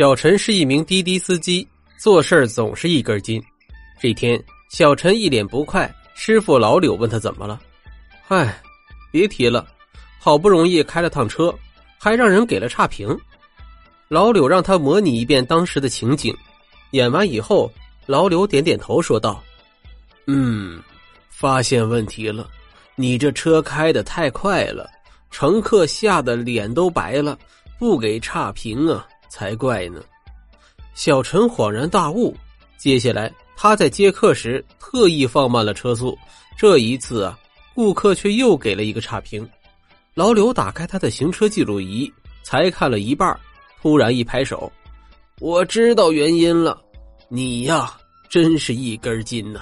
小陈是一名滴滴司机，做事总是一根筋。这天，小陈一脸不快，师傅老柳问他怎么了？唉，别提了，好不容易开了趟车，还让人给了差评。老柳让他模拟一遍当时的情景，演完以后，老柳点点头说道：“嗯，发现问题了，你这车开的太快了，乘客吓得脸都白了，不给差评啊。”才怪呢！小陈恍然大悟。接下来，他在接客时特意放慢了车速。这一次啊，顾客却又给了一个差评。老刘打开他的行车记录仪，才看了一半，突然一拍手：“我知道原因了，你呀，真是一根筋呐！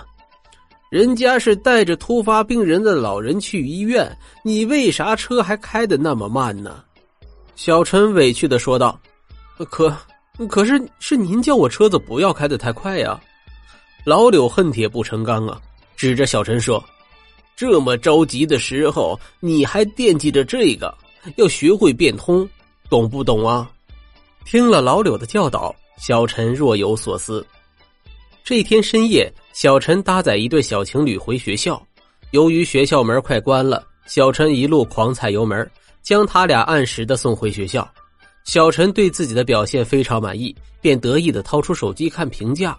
人家是带着突发病人的老人去医院，你为啥车还开的那么慢呢？”小陈委屈的说道。可，可是是您叫我车子不要开的太快呀！老柳恨铁不成钢啊，指着小陈说：“这么着急的时候，你还惦记着这个？要学会变通，懂不懂啊？”听了老柳的教导，小陈若有所思。这天深夜，小陈搭载一对小情侣回学校，由于学校门快关了，小陈一路狂踩油门，将他俩按时的送回学校。小陈对自己的表现非常满意，便得意的掏出手机看评价，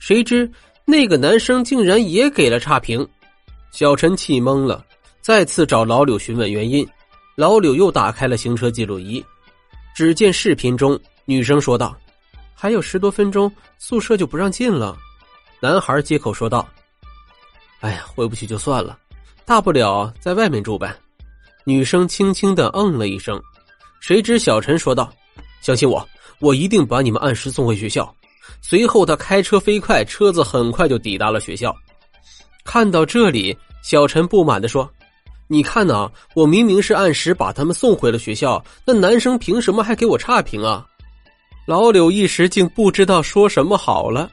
谁知那个男生竟然也给了差评，小陈气懵了，再次找老柳询问原因。老柳又打开了行车记录仪，只见视频中女生说道：“还有十多分钟，宿舍就不让进了。”男孩接口说道：“哎呀，回不去就算了，大不了在外面住呗。”女生轻轻的嗯了一声。谁知小陈说道：“相信我，我一定把你们按时送回学校。”随后他开车飞快，车子很快就抵达了学校。看到这里，小陈不满的说：“你看呐，我明明是按时把他们送回了学校，那男生凭什么还给我差评啊？”老柳一时竟不知道说什么好了。